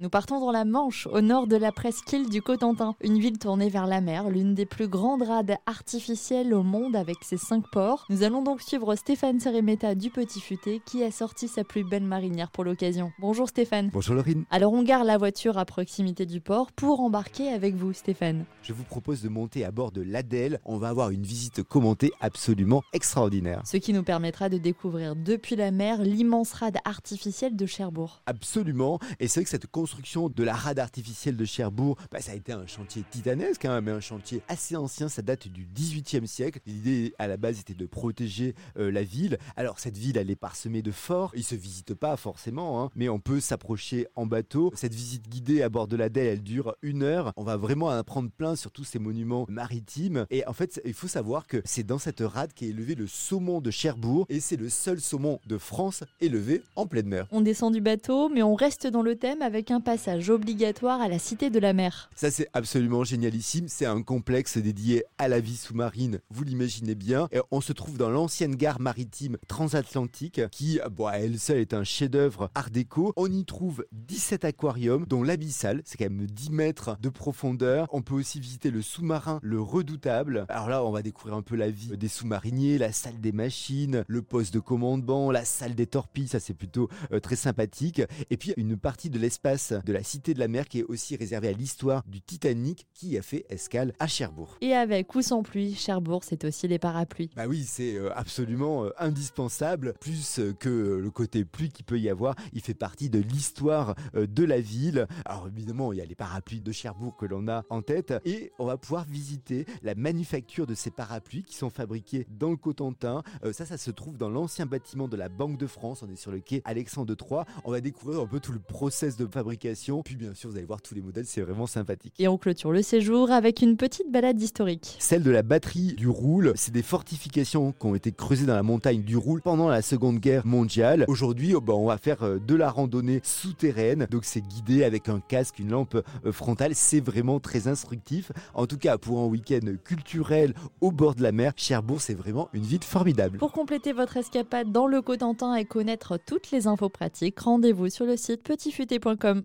Nous partons dans la Manche, au nord de la presqu'île du Cotentin, une ville tournée vers la mer, l'une des plus grandes rades artificielles au monde avec ses cinq ports. Nous allons donc suivre Stéphane Seremeta du Petit Futé qui a sorti sa plus belle marinière pour l'occasion. Bonjour Stéphane. Bonjour Laurine. Alors on gare la voiture à proximité du port pour embarquer avec vous Stéphane. Je vous propose de monter à bord de l'Adèle. On va avoir une visite commentée absolument extraordinaire. Ce qui nous permettra de découvrir depuis la mer l'immense rade artificielle de Cherbourg. Absolument. Et c'est vrai que cette construction de la rade artificielle de Cherbourg, bah, ça a été un chantier titanesque, hein, mais un chantier assez ancien, ça date du 18e siècle. L'idée à la base était de protéger euh, la ville. Alors cette ville, elle est parsemée de forts, ils se visitent pas forcément, hein, mais on peut s'approcher en bateau. Cette visite guidée à bord de la Delle, elle dure une heure. On va vraiment apprendre plein sur tous ces monuments maritimes. Et en fait, il faut savoir que c'est dans cette rade qu'est élevé le saumon de Cherbourg, et c'est le seul saumon de France élevé en pleine mer. On descend du bateau, mais on reste dans le thème avec un passage obligatoire à la Cité de la Mer. Ça c'est absolument génialissime, c'est un complexe dédié à la vie sous-marine, vous l'imaginez bien. On se trouve dans l'ancienne gare maritime transatlantique qui, bon, elle seule est un chef-d'œuvre art déco. On y trouve 17 aquariums dont l'abyssal, c'est quand même 10 mètres de profondeur. On peut aussi visiter le sous-marin, le redoutable. Alors là, on va découvrir un peu la vie des sous-mariniers, la salle des machines, le poste de commandement, la salle des torpilles, ça c'est plutôt euh, très sympathique. Et puis une partie de l'espace de la Cité de la Mer qui est aussi réservée à l'histoire du Titanic qui a fait escale à Cherbourg. Et avec ou sans pluie, Cherbourg, c'est aussi les parapluies. Bah oui, c'est euh, absolument euh, indispensable. Plus euh, que le côté pluie qu'il peut y avoir, il fait partie de l'histoire de la ville. Alors évidemment, il y a les parapluies de Cherbourg que l'on a en tête et on va pouvoir visiter la manufacture de ces parapluies qui sont fabriqués dans le Cotentin. ça, ça se trouve dans l'ancien bâtiment de la Banque de France. On est sur le quai Alexandre III. On va découvrir un peu tout le process de fabrication puis bien sûr, vous allez voir tous les modèles, c'est vraiment sympathique. Et on clôture le séjour avec une petite balade historique. Celle de la batterie du Roule, c'est des fortifications qui ont été creusées dans la montagne du Roule pendant la Seconde Guerre mondiale. Aujourd'hui, oh, bah, on va faire euh, de la randonnée souterraine, donc c'est guidé avec un casque, une lampe euh, frontale, c'est vraiment très instructif. En tout cas, pour un week-end culturel au bord de la mer, Cherbourg, c'est vraiment une ville formidable. Pour compléter votre escapade dans le Cotentin et connaître toutes les infos pratiques, rendez-vous sur le site petitfuté.com.